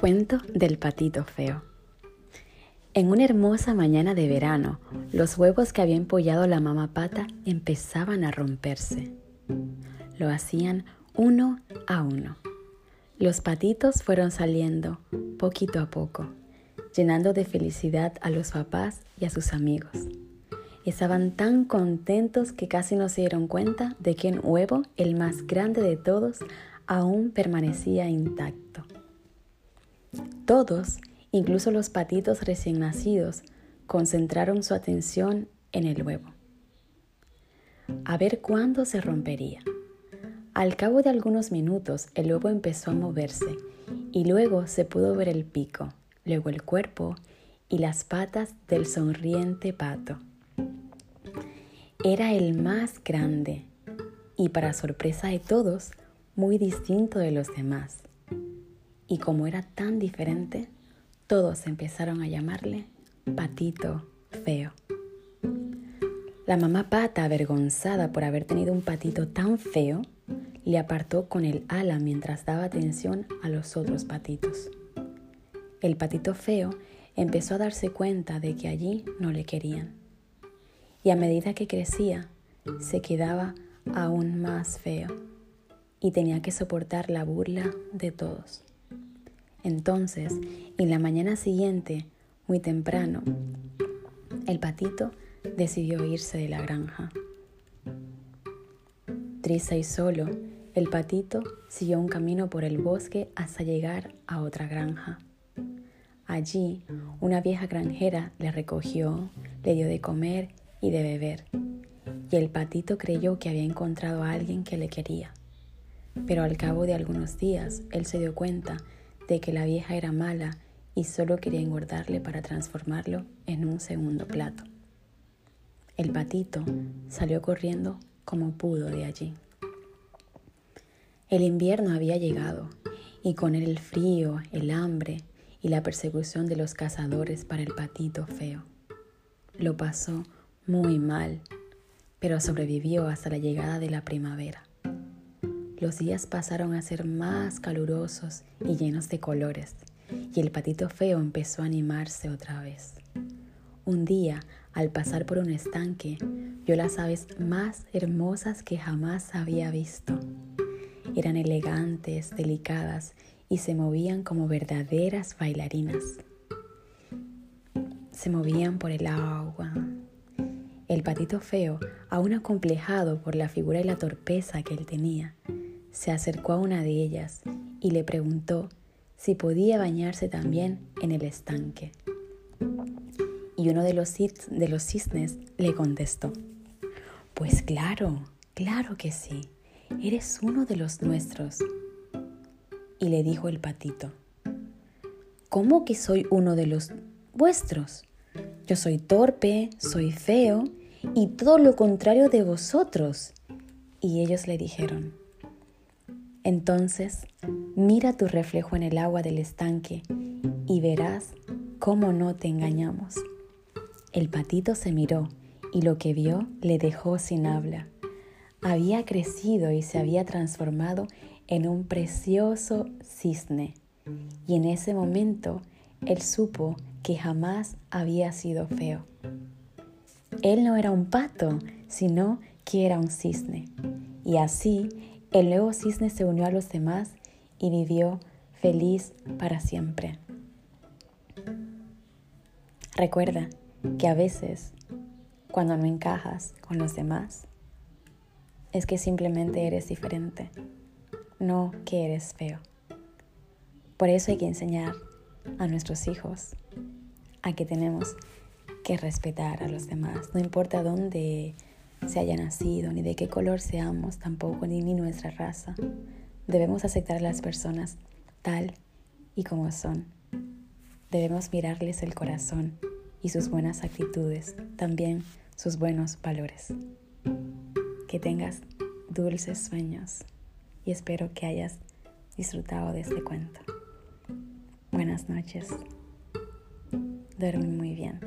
Cuento del patito feo. En una hermosa mañana de verano, los huevos que había empollado la mamá pata empezaban a romperse. Lo hacían uno a uno. Los patitos fueron saliendo poquito a poco, llenando de felicidad a los papás y a sus amigos. Estaban tan contentos que casi no se dieron cuenta de que un huevo, el más grande de todos, aún permanecía intacto. Todos, incluso los patitos recién nacidos, concentraron su atención en el huevo. A ver cuándo se rompería. Al cabo de algunos minutos el huevo empezó a moverse y luego se pudo ver el pico, luego el cuerpo y las patas del sonriente pato. Era el más grande y para sorpresa de todos, muy distinto de los demás. Y como era tan diferente, todos empezaron a llamarle patito feo. La mamá pata, avergonzada por haber tenido un patito tan feo, le apartó con el ala mientras daba atención a los otros patitos. El patito feo empezó a darse cuenta de que allí no le querían. Y a medida que crecía, se quedaba aún más feo y tenía que soportar la burla de todos. Entonces, en la mañana siguiente, muy temprano, el patito decidió irse de la granja. Triste y solo, el patito siguió un camino por el bosque hasta llegar a otra granja. Allí, una vieja granjera le recogió, le dio de comer y de beber, y el patito creyó que había encontrado a alguien que le quería. Pero al cabo de algunos días, él se dio cuenta de que la vieja era mala y solo quería engordarle para transformarlo en un segundo plato. El patito salió corriendo como pudo de allí. El invierno había llegado y con él el frío, el hambre y la persecución de los cazadores para el patito feo. Lo pasó muy mal, pero sobrevivió hasta la llegada de la primavera. Los días pasaron a ser más calurosos y llenos de colores, y el patito feo empezó a animarse otra vez. Un día, al pasar por un estanque, vio las aves más hermosas que jamás había visto. Eran elegantes, delicadas y se movían como verdaderas bailarinas. Se movían por el agua. El patito feo, aún acomplejado por la figura y la torpeza que él tenía, se acercó a una de ellas y le preguntó si podía bañarse también en el estanque. Y uno de los, de los cisnes le contestó, pues claro, claro que sí, eres uno de los nuestros. Y le dijo el patito, ¿cómo que soy uno de los vuestros? Yo soy torpe, soy feo y todo lo contrario de vosotros. Y ellos le dijeron, entonces, mira tu reflejo en el agua del estanque y verás cómo no te engañamos. El patito se miró y lo que vio le dejó sin habla. Había crecido y se había transformado en un precioso cisne. Y en ese momento él supo que jamás había sido feo. Él no era un pato, sino que era un cisne. Y así el nuevo cisne se unió a los demás y vivió feliz para siempre. Recuerda que a veces, cuando no encajas con los demás, es que simplemente eres diferente, no que eres feo. Por eso hay que enseñar a nuestros hijos a que tenemos que respetar a los demás, no importa dónde se haya nacido, ni de qué color seamos tampoco, ni, ni nuestra raza. Debemos aceptar a las personas tal y como son. Debemos mirarles el corazón y sus buenas actitudes, también sus buenos valores. Que tengas dulces sueños y espero que hayas disfrutado de este cuento. Buenas noches. Duerme muy bien.